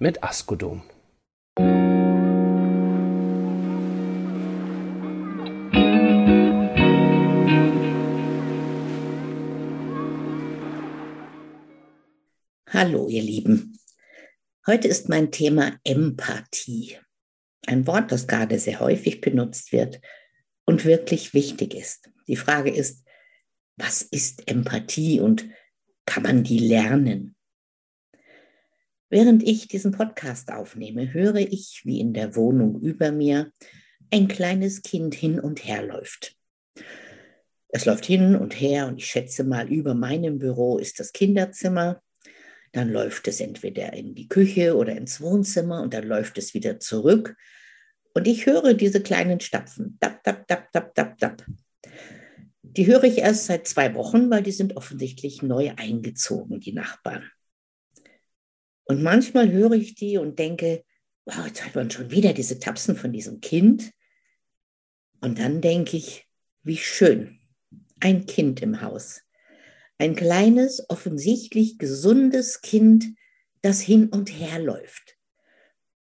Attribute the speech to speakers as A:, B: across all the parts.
A: mit Askodom.
B: Hallo, ihr Lieben. Heute ist mein Thema Empathie. Ein Wort, das gerade sehr häufig benutzt wird und wirklich wichtig ist. Die Frage ist, was ist Empathie und kann man die lernen? Während ich diesen Podcast aufnehme, höre ich, wie in der Wohnung über mir ein kleines Kind hin und her läuft. Es läuft hin und her und ich schätze mal, über meinem Büro ist das Kinderzimmer. Dann läuft es entweder in die Küche oder ins Wohnzimmer und dann läuft es wieder zurück. Und ich höre diese kleinen Stapfen. Dap, dap, dap, dap, dap, dap. Die höre ich erst seit zwei Wochen, weil die sind offensichtlich neu eingezogen, die Nachbarn. Und manchmal höre ich die und denke, wow, jetzt hat man schon wieder diese Tapsen von diesem Kind. Und dann denke ich, wie schön, ein Kind im Haus. Ein kleines, offensichtlich gesundes Kind, das hin und her läuft.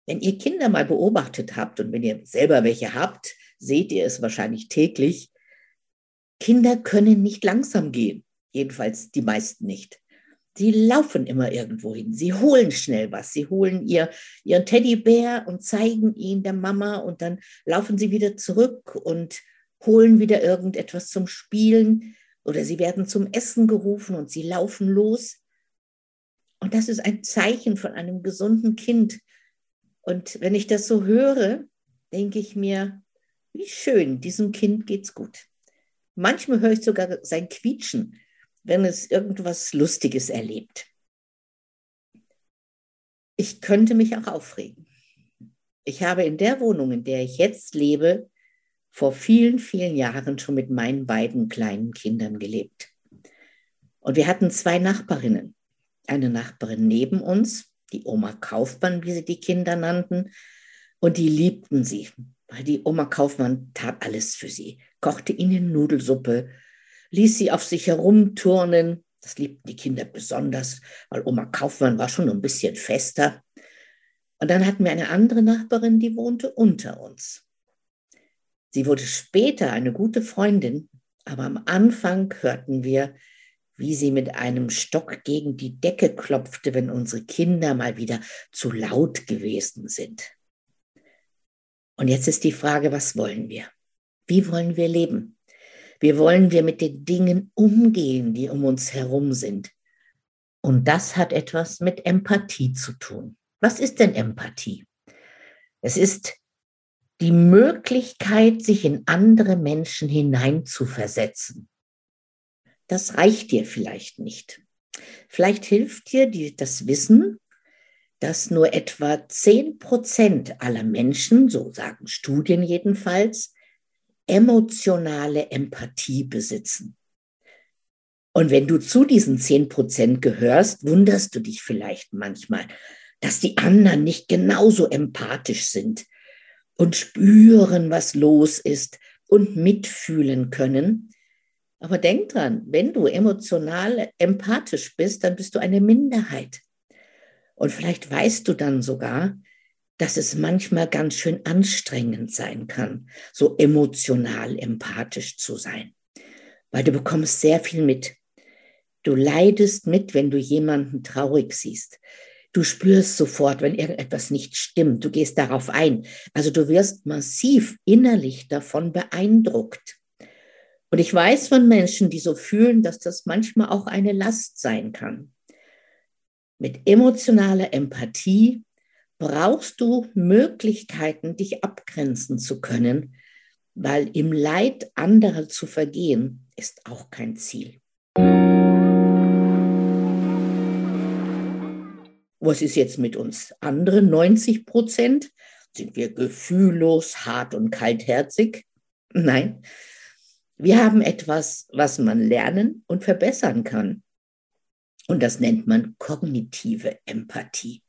B: Wenn ihr Kinder mal beobachtet habt und wenn ihr selber welche habt, seht ihr es wahrscheinlich täglich. Kinder können nicht langsam gehen, jedenfalls die meisten nicht. Sie laufen immer irgendwo hin. Sie holen schnell was. Sie holen ihr, ihren Teddybär und zeigen ihn der Mama und dann laufen sie wieder zurück und holen wieder irgendetwas zum Spielen oder sie werden zum Essen gerufen und sie laufen los. Und das ist ein Zeichen von einem gesunden Kind. Und wenn ich das so höre, denke ich mir, wie schön, diesem Kind geht's gut. Manchmal höre ich sogar sein Quietschen wenn es irgendwas Lustiges erlebt. Ich könnte mich auch aufregen. Ich habe in der Wohnung, in der ich jetzt lebe, vor vielen, vielen Jahren schon mit meinen beiden kleinen Kindern gelebt. Und wir hatten zwei Nachbarinnen. Eine Nachbarin neben uns, die Oma Kaufmann, wie sie die Kinder nannten, und die liebten sie, weil die Oma Kaufmann tat alles für sie, kochte ihnen Nudelsuppe, ließ sie auf sich herumturnen. Das liebten die Kinder besonders, weil Oma Kaufmann war schon ein bisschen fester. Und dann hatten wir eine andere Nachbarin, die wohnte unter uns. Sie wurde später eine gute Freundin, aber am Anfang hörten wir, wie sie mit einem Stock gegen die Decke klopfte, wenn unsere Kinder mal wieder zu laut gewesen sind. Und jetzt ist die Frage, was wollen wir? Wie wollen wir leben? Wie wollen wir mit den Dingen umgehen, die um uns herum sind? Und das hat etwas mit Empathie zu tun. Was ist denn Empathie? Es ist die Möglichkeit, sich in andere Menschen hineinzuversetzen. Das reicht dir vielleicht nicht. Vielleicht hilft dir die, das Wissen, dass nur etwa zehn Prozent aller Menschen, so sagen Studien jedenfalls, emotionale Empathie besitzen. Und wenn du zu diesen zehn Prozent gehörst, wunderst du dich vielleicht manchmal, dass die anderen nicht genauso empathisch sind und spüren, was los ist und mitfühlen können. Aber denk dran, wenn du emotional empathisch bist, dann bist du eine Minderheit. Und vielleicht weißt du dann sogar, dass es manchmal ganz schön anstrengend sein kann, so emotional empathisch zu sein, weil du bekommst sehr viel mit. Du leidest mit, wenn du jemanden traurig siehst. Du spürst sofort, wenn irgendetwas nicht stimmt. Du gehst darauf ein. Also du wirst massiv innerlich davon beeindruckt. Und ich weiß von Menschen, die so fühlen, dass das manchmal auch eine Last sein kann. Mit emotionaler Empathie brauchst du Möglichkeiten, dich abgrenzen zu können, weil im Leid anderer zu vergehen ist auch kein Ziel. Was ist jetzt mit uns anderen 90 Prozent? Sind wir gefühllos, hart und kaltherzig? Nein, wir haben etwas, was man lernen und verbessern kann. Und das nennt man kognitive Empathie.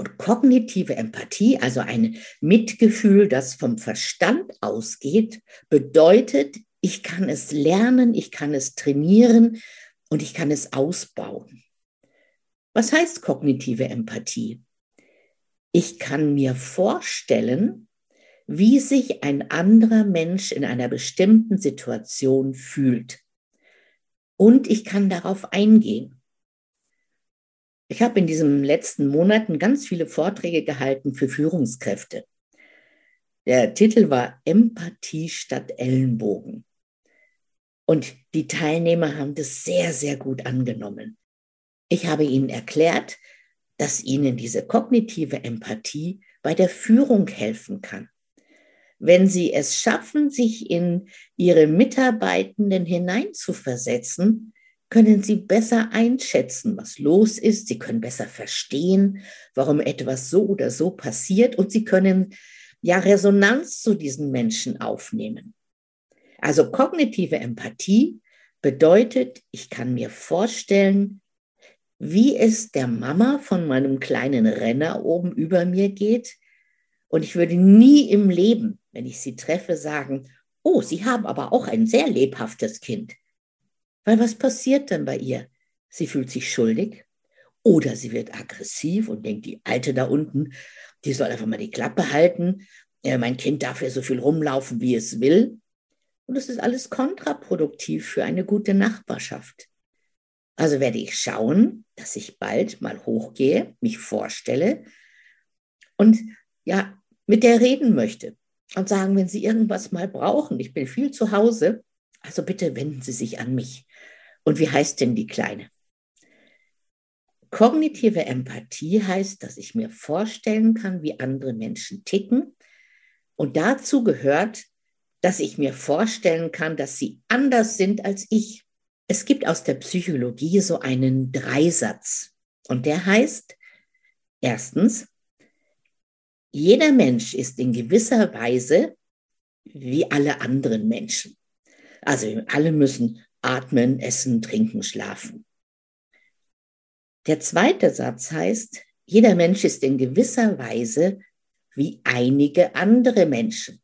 B: Und kognitive Empathie, also ein Mitgefühl, das vom Verstand ausgeht, bedeutet, ich kann es lernen, ich kann es trainieren und ich kann es ausbauen. Was heißt kognitive Empathie? Ich kann mir vorstellen, wie sich ein anderer Mensch in einer bestimmten Situation fühlt. Und ich kann darauf eingehen. Ich habe in diesen letzten Monaten ganz viele Vorträge gehalten für Führungskräfte. Der Titel war Empathie statt Ellenbogen. Und die Teilnehmer haben das sehr, sehr gut angenommen. Ich habe ihnen erklärt, dass ihnen diese kognitive Empathie bei der Führung helfen kann wenn sie es schaffen, sich in ihre Mitarbeitenden hineinzuversetzen, können sie besser einschätzen, was los ist. Sie können besser verstehen, warum etwas so oder so passiert und sie können ja Resonanz zu diesen Menschen aufnehmen. Also kognitive Empathie bedeutet, ich kann mir vorstellen, wie es der Mama von meinem kleinen Renner oben über mir geht. Und ich würde nie im Leben wenn ich sie treffe, sagen, oh, Sie haben aber auch ein sehr lebhaftes Kind. Weil was passiert dann bei ihr? Sie fühlt sich schuldig oder sie wird aggressiv und denkt, die Alte da unten, die soll einfach mal die Klappe halten. Äh, mein Kind darf ja so viel rumlaufen, wie es will. Und das ist alles kontraproduktiv für eine gute Nachbarschaft. Also werde ich schauen, dass ich bald mal hochgehe, mich vorstelle und ja, mit der reden möchte und sagen, wenn Sie irgendwas mal brauchen, ich bin viel zu Hause, also bitte wenden Sie sich an mich. Und wie heißt denn die Kleine? Kognitive Empathie heißt, dass ich mir vorstellen kann, wie andere Menschen ticken. Und dazu gehört, dass ich mir vorstellen kann, dass sie anders sind als ich. Es gibt aus der Psychologie so einen Dreisatz. Und der heißt, erstens, jeder Mensch ist in gewisser Weise wie alle anderen Menschen. Also alle müssen atmen, essen, trinken, schlafen. Der zweite Satz heißt, jeder Mensch ist in gewisser Weise wie einige andere Menschen.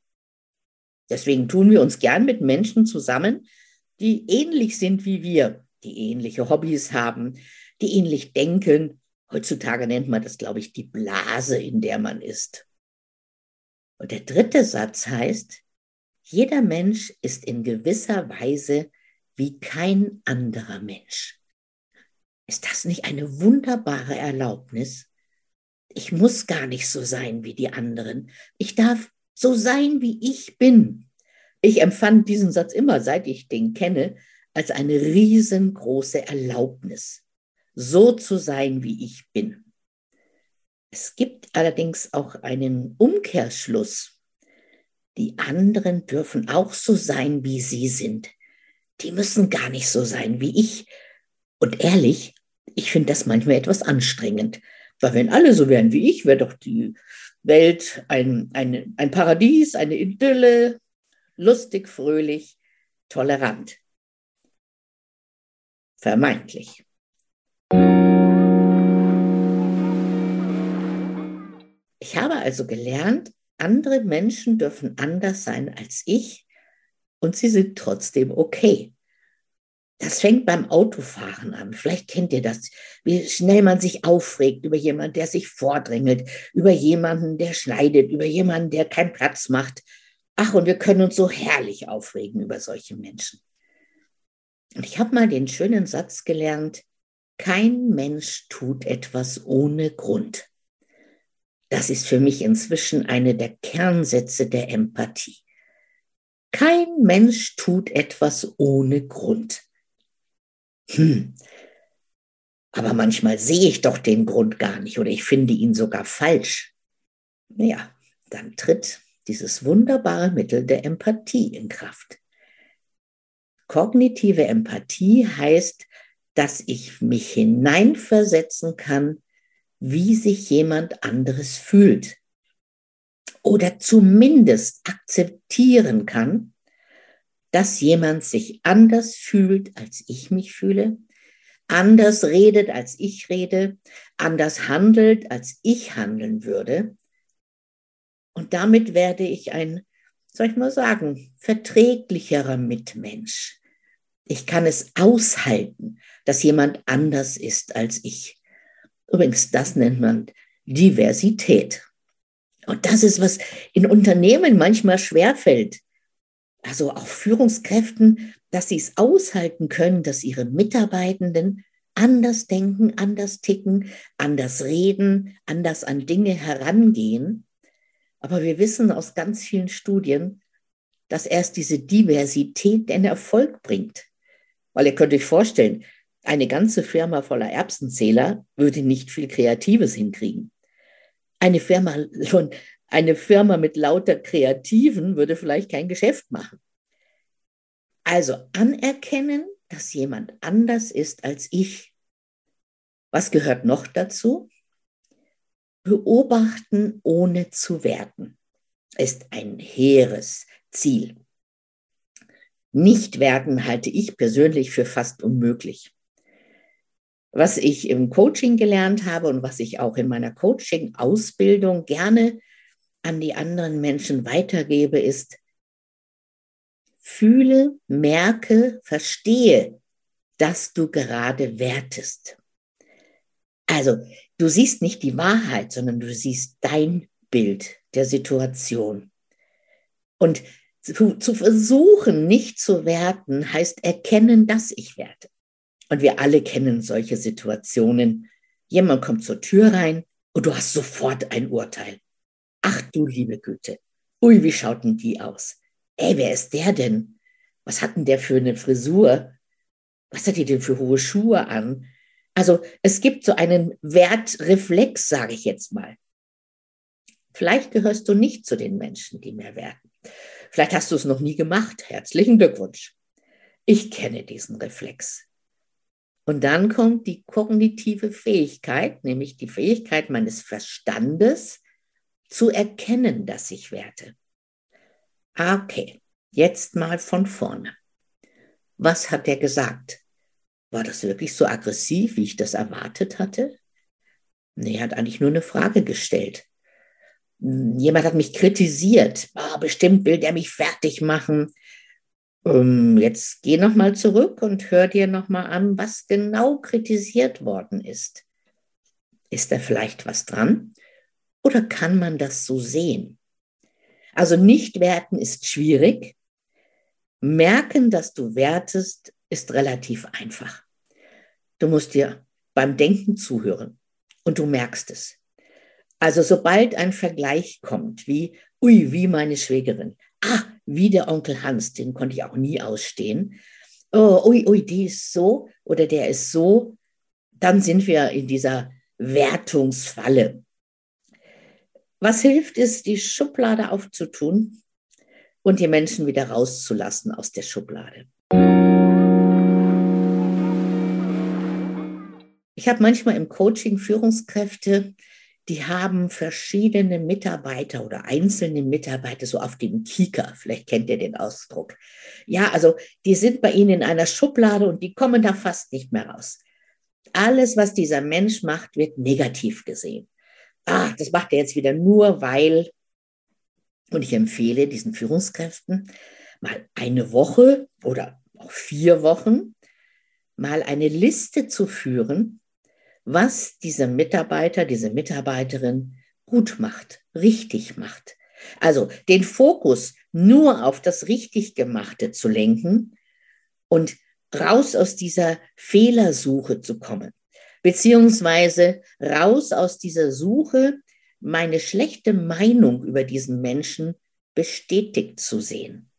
B: Deswegen tun wir uns gern mit Menschen zusammen, die ähnlich sind wie wir, die ähnliche Hobbys haben, die ähnlich denken Heutzutage nennt man das, glaube ich, die Blase, in der man ist. Und der dritte Satz heißt, jeder Mensch ist in gewisser Weise wie kein anderer Mensch. Ist das nicht eine wunderbare Erlaubnis? Ich muss gar nicht so sein wie die anderen. Ich darf so sein, wie ich bin. Ich empfand diesen Satz immer, seit ich den kenne, als eine riesengroße Erlaubnis so zu sein, wie ich bin. Es gibt allerdings auch einen Umkehrschluss. Die anderen dürfen auch so sein, wie sie sind. Die müssen gar nicht so sein wie ich. Und ehrlich, ich finde das manchmal etwas anstrengend. Weil wenn alle so wären wie ich, wäre doch die Welt ein, ein, ein Paradies, eine Idylle, lustig, fröhlich, tolerant. Vermeintlich. Ich habe also gelernt, andere Menschen dürfen anders sein als ich und sie sind trotzdem okay. Das fängt beim Autofahren an. Vielleicht kennt ihr das, wie schnell man sich aufregt über jemanden, der sich vordrängelt, über jemanden, der schneidet, über jemanden, der keinen Platz macht. Ach, und wir können uns so herrlich aufregen über solche Menschen. Und ich habe mal den schönen Satz gelernt, kein Mensch tut etwas ohne Grund. Das ist für mich inzwischen eine der Kernsätze der Empathie. Kein Mensch tut etwas ohne Grund. Hm. Aber manchmal sehe ich doch den Grund gar nicht oder ich finde ihn sogar falsch. Ja, dann tritt dieses wunderbare Mittel der Empathie in Kraft. Kognitive Empathie heißt, dass ich mich hineinversetzen kann wie sich jemand anderes fühlt oder zumindest akzeptieren kann, dass jemand sich anders fühlt, als ich mich fühle, anders redet, als ich rede, anders handelt, als ich handeln würde. Und damit werde ich ein, soll ich mal sagen, verträglicherer Mitmensch. Ich kann es aushalten, dass jemand anders ist als ich. Übrigens, das nennt man Diversität. Und das ist, was in Unternehmen manchmal schwerfällt. Also auch Führungskräften, dass sie es aushalten können, dass ihre Mitarbeitenden anders denken, anders ticken, anders reden, anders an Dinge herangehen. Aber wir wissen aus ganz vielen Studien, dass erst diese Diversität den Erfolg bringt. Weil ihr könnt euch vorstellen, eine ganze Firma voller Erbsenzähler würde nicht viel Kreatives hinkriegen. Eine Firma, eine Firma mit lauter Kreativen würde vielleicht kein Geschäft machen. Also anerkennen, dass jemand anders ist als ich. Was gehört noch dazu? Beobachten ohne zu werten ist ein hehres Ziel. Nicht werten halte ich persönlich für fast unmöglich. Was ich im Coaching gelernt habe und was ich auch in meiner Coaching-Ausbildung gerne an die anderen Menschen weitergebe, ist, fühle, merke, verstehe, dass du gerade wertest. Also, du siehst nicht die Wahrheit, sondern du siehst dein Bild der Situation. Und zu, zu versuchen, nicht zu werten, heißt erkennen, dass ich werte. Und wir alle kennen solche Situationen. Jemand kommt zur Tür rein und du hast sofort ein Urteil. Ach du liebe Güte. Ui, wie schaut denn die aus? Ey, wer ist der denn? Was hat denn der für eine Frisur? Was hat die denn für hohe Schuhe an? Also es gibt so einen Wertreflex, sage ich jetzt mal. Vielleicht gehörst du nicht zu den Menschen, die mehr werten. Vielleicht hast du es noch nie gemacht. Herzlichen Glückwunsch. Ich kenne diesen Reflex. Und dann kommt die kognitive Fähigkeit, nämlich die Fähigkeit meines Verstandes zu erkennen, dass ich werte. Okay, jetzt mal von vorne. Was hat er gesagt? War das wirklich so aggressiv, wie ich das erwartet hatte? Nee, er hat eigentlich nur eine Frage gestellt. Hm, jemand hat mich kritisiert. Oh, bestimmt will der mich fertig machen. Ähm, jetzt geh nochmal zurück und hör dir nochmal an, was genau kritisiert worden ist. Ist da vielleicht was dran? Oder kann man das so sehen? Also nicht werten ist schwierig. Merken, dass du wertest, ist relativ einfach. Du musst dir beim Denken zuhören und du merkst es. Also sobald ein Vergleich kommt, wie, ui, wie meine Schwägerin, ah, wie der Onkel Hans, den konnte ich auch nie ausstehen. Oh, ui, ui, die ist so oder der ist so. Dann sind wir in dieser Wertungsfalle. Was hilft, ist, die Schublade aufzutun und die Menschen wieder rauszulassen aus der Schublade. Ich habe manchmal im Coaching Führungskräfte, die haben verschiedene Mitarbeiter oder einzelne Mitarbeiter so auf dem Kieker. Vielleicht kennt ihr den Ausdruck. Ja, also die sind bei ihnen in einer Schublade und die kommen da fast nicht mehr raus. Alles, was dieser Mensch macht, wird negativ gesehen. Ah, das macht er jetzt wieder nur, weil. Und ich empfehle diesen Führungskräften mal eine Woche oder auch vier Wochen mal eine Liste zu führen, was dieser Mitarbeiter, diese Mitarbeiterin gut macht, richtig macht. Also den Fokus nur auf das Richtiggemachte zu lenken und raus aus dieser Fehlersuche zu kommen, beziehungsweise raus aus dieser Suche, meine schlechte Meinung über diesen Menschen bestätigt zu sehen.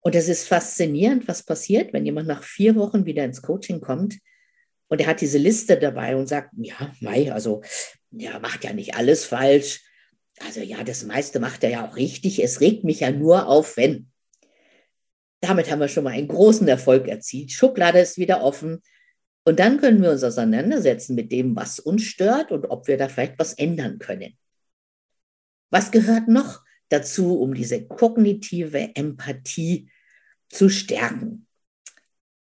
B: Und es ist faszinierend, was passiert, wenn jemand nach vier Wochen wieder ins Coaching kommt und er hat diese Liste dabei und sagt, ja, Mai, also, ja, macht ja nicht alles falsch. Also ja, das meiste macht er ja auch richtig. Es regt mich ja nur auf, wenn. Damit haben wir schon mal einen großen Erfolg erzielt. Schublade ist wieder offen. Und dann können wir uns auseinandersetzen mit dem, was uns stört und ob wir da vielleicht was ändern können. Was gehört noch dazu, um diese kognitive Empathie zu stärken?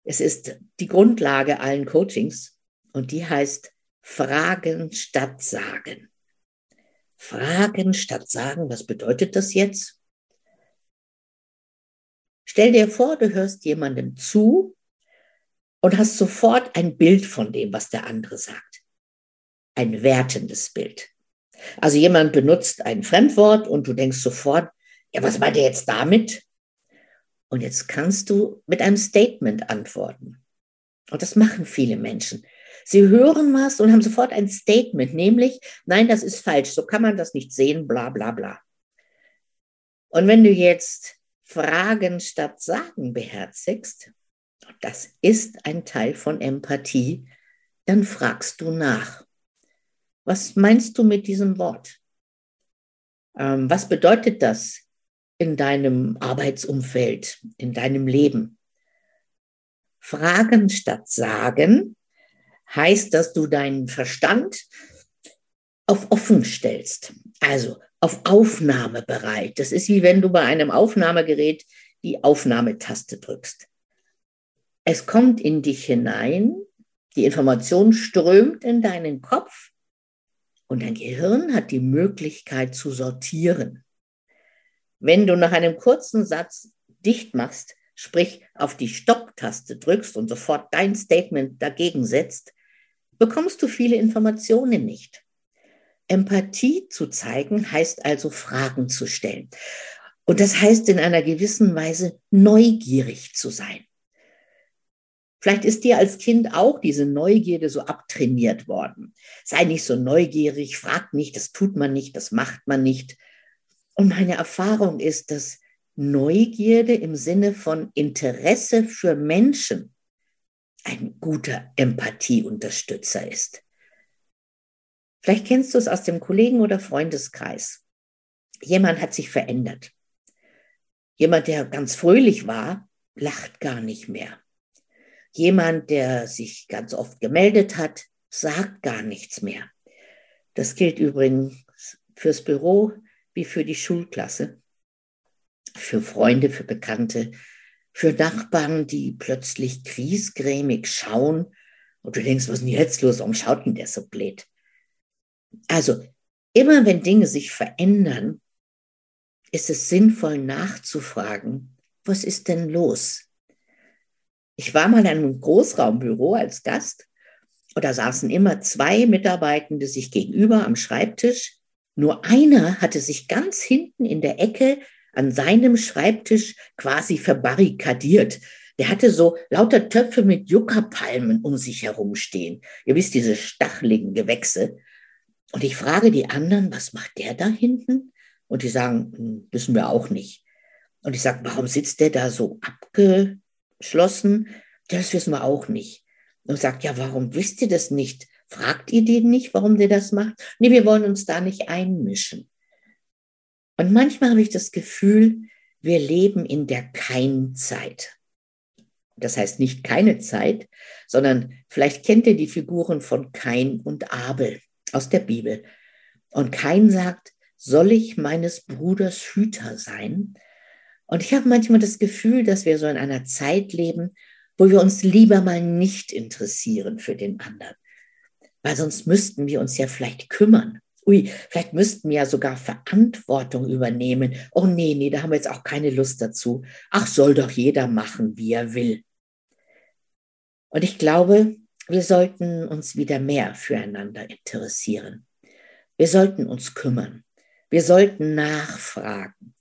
B: Es ist die Grundlage allen Coachings und die heißt Fragen statt Sagen. Fragen statt Sagen, was bedeutet das jetzt? Stell dir vor, du hörst jemandem zu und hast sofort ein Bild von dem, was der andere sagt. Ein wertendes Bild. Also jemand benutzt ein Fremdwort und du denkst sofort, ja, was meint er jetzt damit? Und jetzt kannst du mit einem Statement antworten. Und das machen viele Menschen. Sie hören was und haben sofort ein Statement, nämlich, nein, das ist falsch, so kann man das nicht sehen, bla bla bla. Und wenn du jetzt Fragen statt Sagen beherzigst, das ist ein Teil von Empathie, dann fragst du nach. Was meinst du mit diesem Wort? Ähm, was bedeutet das in deinem Arbeitsumfeld, in deinem Leben? Fragen statt Sagen heißt, dass du deinen Verstand auf offen stellst, also auf Aufnahme bereit. Das ist wie wenn du bei einem Aufnahmegerät die Aufnahmetaste drückst. Es kommt in dich hinein, die Information strömt in deinen Kopf und dein Gehirn hat die Möglichkeit zu sortieren. Wenn du nach einem kurzen Satz dicht machst, sprich auf die Stopptaste drückst und sofort dein Statement dagegen setzt, bekommst du viele Informationen nicht. Empathie zu zeigen heißt also Fragen zu stellen. Und das heißt in einer gewissen Weise neugierig zu sein. Vielleicht ist dir als Kind auch diese Neugierde so abtrainiert worden. Sei nicht so neugierig, frag nicht, das tut man nicht, das macht man nicht. Und meine Erfahrung ist, dass Neugierde im Sinne von Interesse für Menschen ein guter Empathieunterstützer ist. Vielleicht kennst du es aus dem Kollegen- oder Freundeskreis. Jemand hat sich verändert. Jemand, der ganz fröhlich war, lacht gar nicht mehr. Jemand, der sich ganz oft gemeldet hat, sagt gar nichts mehr. Das gilt übrigens fürs Büro wie für die Schulklasse, für Freunde, für Bekannte, für Nachbarn, die plötzlich griesgrämig schauen und du denkst, was ist denn jetzt los? Warum schaut denn der so blöd? Also, immer wenn Dinge sich verändern, ist es sinnvoll nachzufragen, was ist denn los? Ich war mal in einem Großraumbüro als Gast und da saßen immer zwei Mitarbeitende sich gegenüber am Schreibtisch. Nur einer hatte sich ganz hinten in der Ecke an seinem Schreibtisch quasi verbarrikadiert. Der hatte so lauter Töpfe mit Juckerpalmen um sich herumstehen. Ihr wisst, diese stacheligen Gewächse. Und ich frage die anderen, was macht der da hinten? Und die sagen, hm, wissen wir auch nicht. Und ich sage, warum sitzt der da so abge, schlossen, das wissen wir auch nicht. Und sagt, ja, warum wisst ihr das nicht? Fragt ihr den nicht, warum der das macht? Nee, wir wollen uns da nicht einmischen. Und manchmal habe ich das Gefühl, wir leben in der Keinzeit. Das heißt nicht keine Zeit, sondern vielleicht kennt ihr die Figuren von Kain und Abel aus der Bibel. Und Kain sagt, soll ich meines Bruders Hüter sein? Und ich habe manchmal das Gefühl, dass wir so in einer Zeit leben, wo wir uns lieber mal nicht interessieren für den anderen. Weil sonst müssten wir uns ja vielleicht kümmern. Ui, vielleicht müssten wir ja sogar Verantwortung übernehmen. Oh nee, nee, da haben wir jetzt auch keine Lust dazu. Ach, soll doch jeder machen, wie er will. Und ich glaube, wir sollten uns wieder mehr füreinander interessieren. Wir sollten uns kümmern. Wir sollten nachfragen.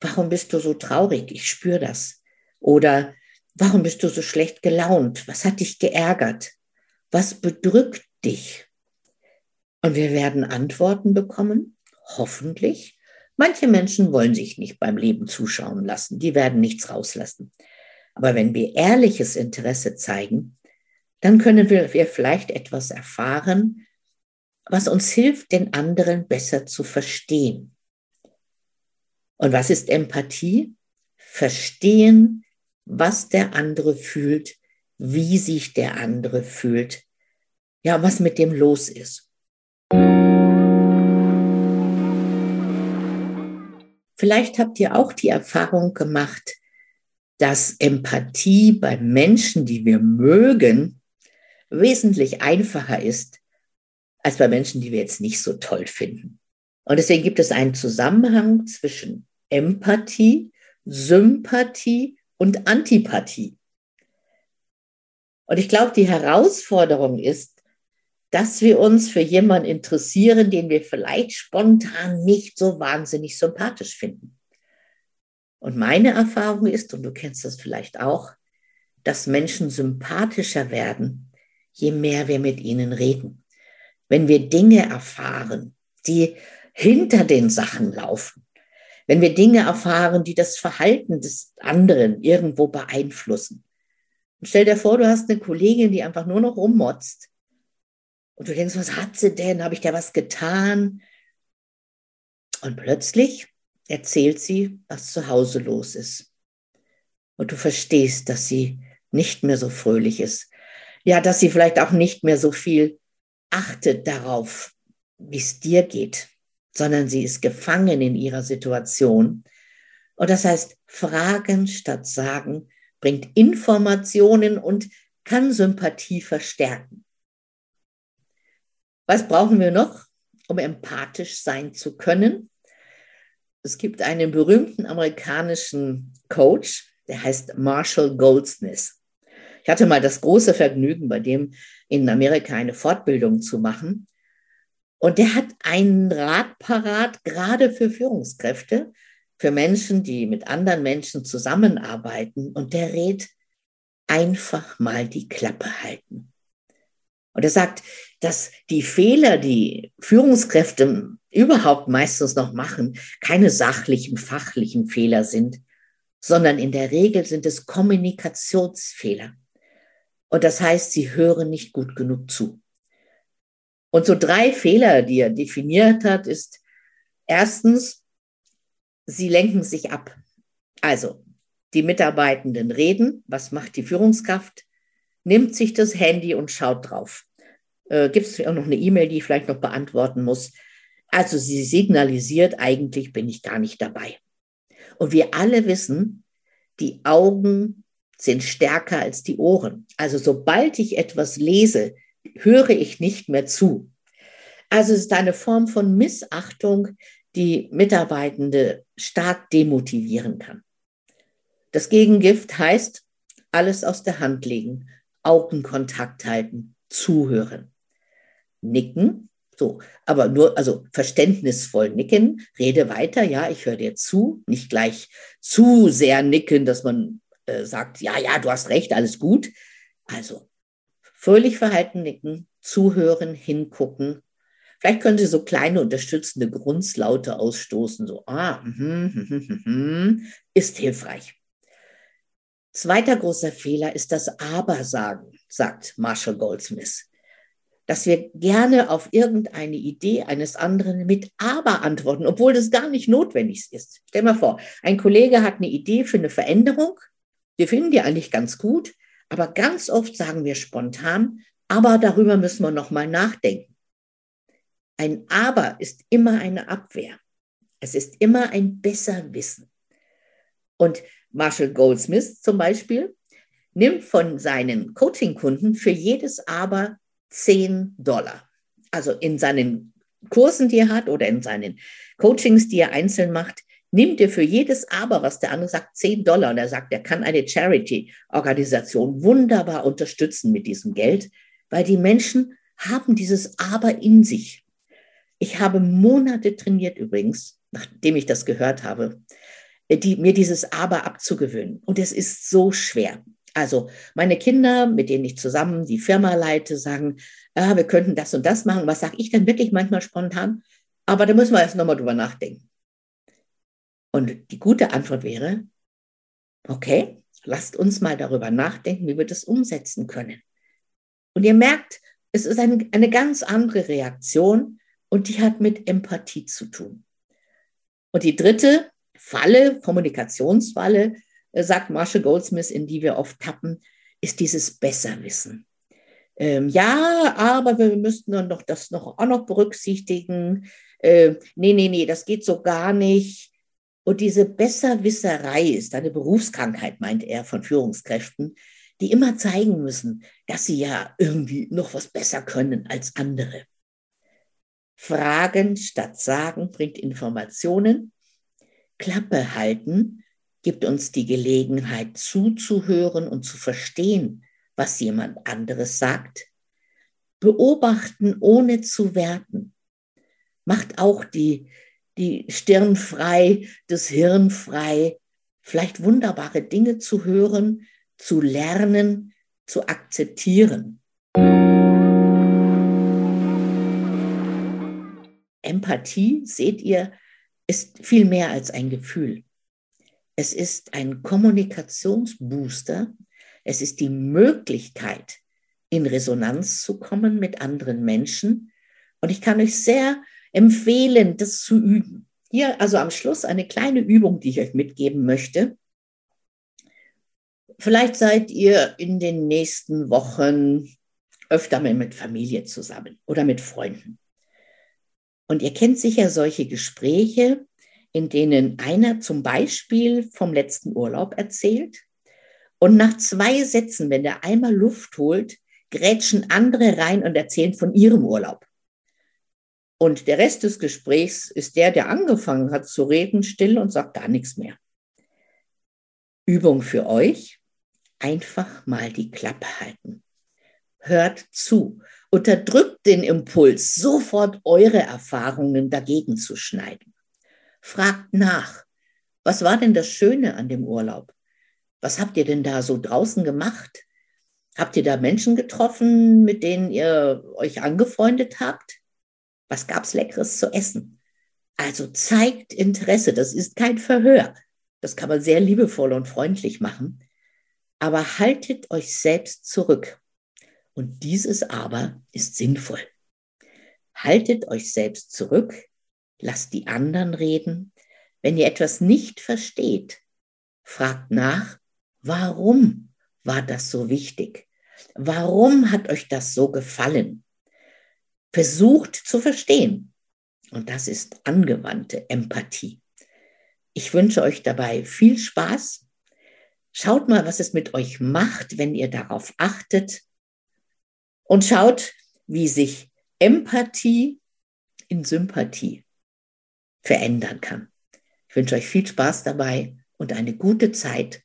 B: Warum bist du so traurig? Ich spüre das. Oder warum bist du so schlecht gelaunt? Was hat dich geärgert? Was bedrückt dich? Und wir werden Antworten bekommen, hoffentlich. Manche Menschen wollen sich nicht beim Leben zuschauen lassen, die werden nichts rauslassen. Aber wenn wir ehrliches Interesse zeigen, dann können wir, wir vielleicht etwas erfahren, was uns hilft, den anderen besser zu verstehen. Und was ist Empathie? Verstehen, was der andere fühlt, wie sich der andere fühlt, ja, was mit dem los ist. Vielleicht habt ihr auch die Erfahrung gemacht, dass Empathie bei Menschen, die wir mögen, wesentlich einfacher ist als bei Menschen, die wir jetzt nicht so toll finden. Und deswegen gibt es einen Zusammenhang zwischen Empathie, Sympathie und Antipathie. Und ich glaube, die Herausforderung ist, dass wir uns für jemanden interessieren, den wir vielleicht spontan nicht so wahnsinnig sympathisch finden. Und meine Erfahrung ist, und du kennst das vielleicht auch, dass Menschen sympathischer werden, je mehr wir mit ihnen reden. Wenn wir Dinge erfahren, die hinter den Sachen laufen, wenn wir Dinge erfahren, die das Verhalten des anderen irgendwo beeinflussen. Und stell dir vor, du hast eine Kollegin, die einfach nur noch rummotzt. Und du denkst, was hat sie denn? Habe ich da was getan? Und plötzlich erzählt sie, was zu Hause los ist. Und du verstehst, dass sie nicht mehr so fröhlich ist. Ja, dass sie vielleicht auch nicht mehr so viel achtet darauf, wie es dir geht, sondern sie ist gefangen in ihrer Situation. Und das heißt, fragen statt sagen bringt Informationen und kann Sympathie verstärken. Was brauchen wir noch, um empathisch sein zu können? Es gibt einen berühmten amerikanischen Coach, der heißt Marshall Goldsmith. Ich hatte mal das große Vergnügen, bei dem in Amerika eine Fortbildung zu machen. Und der hat einen Rat parat, gerade für Führungskräfte, für Menschen, die mit anderen Menschen zusammenarbeiten. Und der rät, einfach mal die Klappe halten. Und er sagt, dass die Fehler, die Führungskräfte überhaupt meistens noch machen, keine sachlichen, fachlichen Fehler sind, sondern in der Regel sind es Kommunikationsfehler. Und das heißt, sie hören nicht gut genug zu. Und so drei Fehler, die er definiert hat, ist erstens, sie lenken sich ab. Also, die Mitarbeitenden reden, was macht die Führungskraft? Nimmt sich das Handy und schaut drauf. Äh, Gibt es auch noch eine E-Mail, die ich vielleicht noch beantworten muss? Also sie signalisiert, eigentlich bin ich gar nicht dabei. Und wir alle wissen, die Augen sind stärker als die Ohren. Also sobald ich etwas lese, höre ich nicht mehr zu. Also es ist eine Form von Missachtung, die Mitarbeitende stark demotivieren kann. Das Gegengift heißt, alles aus der Hand legen, Augenkontakt halten, zuhören, nicken, so, aber nur, also verständnisvoll nicken, rede weiter, ja, ich höre dir zu, nicht gleich zu sehr nicken, dass man äh, sagt, ja, ja, du hast recht, alles gut. Also fröhlich verhalten nicken, zuhören, hingucken. Vielleicht können Sie so kleine unterstützende Grunzlaute ausstoßen, so, ah, mm, mm, mm, ist hilfreich. Zweiter großer Fehler ist das Aber-Sagen, sagt Marshall Goldsmith dass wir gerne auf irgendeine Idee eines anderen mit Aber antworten, obwohl das gar nicht notwendig ist. Stell mal vor, ein Kollege hat eine Idee für eine Veränderung, wir finden die eigentlich ganz gut, aber ganz oft sagen wir spontan, aber darüber müssen wir noch mal nachdenken. Ein Aber ist immer eine Abwehr. Es ist immer ein Besserwissen. Und Marshall Goldsmith zum Beispiel nimmt von seinen Coaching-Kunden für jedes Aber 10 Dollar. Also in seinen Kursen, die er hat oder in seinen Coachings, die er einzeln macht, nimmt er für jedes Aber, was der andere sagt, 10 Dollar. Und er sagt, er kann eine Charity-Organisation wunderbar unterstützen mit diesem Geld, weil die Menschen haben dieses Aber in sich. Ich habe Monate trainiert übrigens, nachdem ich das gehört habe, die, mir dieses Aber abzugewöhnen. Und es ist so schwer. Also meine Kinder, mit denen ich zusammen die Firma leite, sagen, ah, wir könnten das und das machen. Was sage ich dann wirklich manchmal spontan? Aber da müssen wir erst nochmal drüber nachdenken. Und die gute Antwort wäre, okay, lasst uns mal darüber nachdenken, wie wir das umsetzen können. Und ihr merkt, es ist eine, eine ganz andere Reaktion und die hat mit Empathie zu tun. Und die dritte Falle, Kommunikationsfalle, sagt Marshall Goldsmith, in die wir oft tappen, ist dieses Besserwissen. Ähm, ja, aber wir müssten dann noch das noch auch noch berücksichtigen. Äh, nee, nee, nee, das geht so gar nicht. Und diese Besserwisserei ist eine Berufskrankheit, meint er von Führungskräften, die immer zeigen müssen, dass sie ja irgendwie noch was besser können als andere. Fragen statt Sagen bringt Informationen. Klappe halten gibt uns die Gelegenheit zuzuhören und zu verstehen, was jemand anderes sagt. Beobachten ohne zu werten macht auch die, die Stirn frei, das Hirn frei, vielleicht wunderbare Dinge zu hören, zu lernen, zu akzeptieren. Empathie, seht ihr, ist viel mehr als ein Gefühl. Es ist ein Kommunikationsbooster. Es ist die Möglichkeit, in Resonanz zu kommen mit anderen Menschen. Und ich kann euch sehr empfehlen, das zu üben. Hier also am Schluss eine kleine Übung, die ich euch mitgeben möchte. Vielleicht seid ihr in den nächsten Wochen öfter mal mit Familie zusammen oder mit Freunden. Und ihr kennt sicher solche Gespräche, in denen einer zum Beispiel vom letzten Urlaub erzählt und nach zwei Sätzen, wenn der einmal Luft holt, grätschen andere rein und erzählen von ihrem Urlaub. Und der Rest des Gesprächs ist der, der angefangen hat zu reden, still und sagt gar nichts mehr. Übung für euch, einfach mal die Klappe halten. Hört zu, unterdrückt den Impuls, sofort eure Erfahrungen dagegen zu schneiden. Fragt nach, was war denn das Schöne an dem Urlaub? Was habt ihr denn da so draußen gemacht? Habt ihr da Menschen getroffen, mit denen ihr euch angefreundet habt? Was gab's Leckeres zu essen? Also zeigt Interesse. Das ist kein Verhör. Das kann man sehr liebevoll und freundlich machen. Aber haltet euch selbst zurück. Und dieses aber ist sinnvoll. Haltet euch selbst zurück, lasst die anderen reden. Wenn ihr etwas nicht versteht, fragt nach, warum war das so wichtig? Warum hat euch das so gefallen? Versucht zu verstehen. Und das ist angewandte Empathie. Ich wünsche euch dabei viel Spaß. Schaut mal, was es mit euch macht, wenn ihr darauf achtet. Und schaut, wie sich Empathie in Sympathie verändern kann. Ich wünsche euch viel Spaß dabei und eine gute Zeit.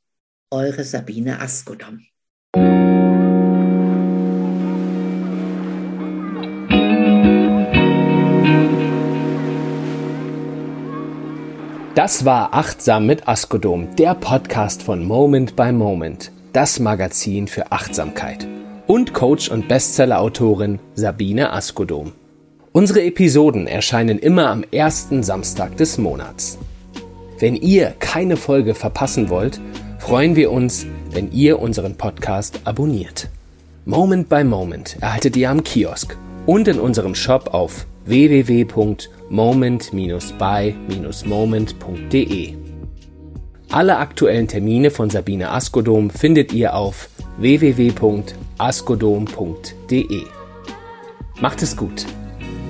B: Eure Sabine Askodom.
A: Das war Achtsam mit Askodom, der Podcast von Moment by Moment, das Magazin für Achtsamkeit. Und Coach und Bestseller-Autorin Sabine Askodom. Unsere Episoden erscheinen immer am ersten Samstag des Monats. Wenn ihr keine Folge verpassen wollt, freuen wir uns, wenn ihr unseren Podcast abonniert. Moment by Moment erhaltet ihr am Kiosk und in unserem Shop auf www.moment-by-moment.de. Alle aktuellen Termine von Sabine Askodom findet ihr auf www.askodom.de. Macht es gut.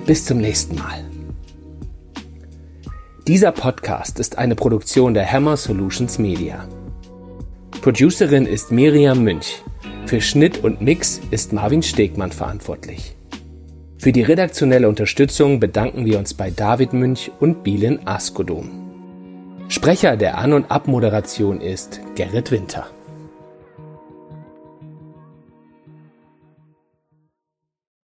A: Bis zum nächsten Mal. Dieser Podcast ist eine Produktion der Hammer Solutions Media. Producerin ist Miriam Münch. Für Schnitt und Mix ist Marvin Stegmann verantwortlich. Für die redaktionelle Unterstützung bedanken wir uns bei David Münch und Bielen Askodom. Sprecher der An- und Abmoderation ist Gerrit Winter.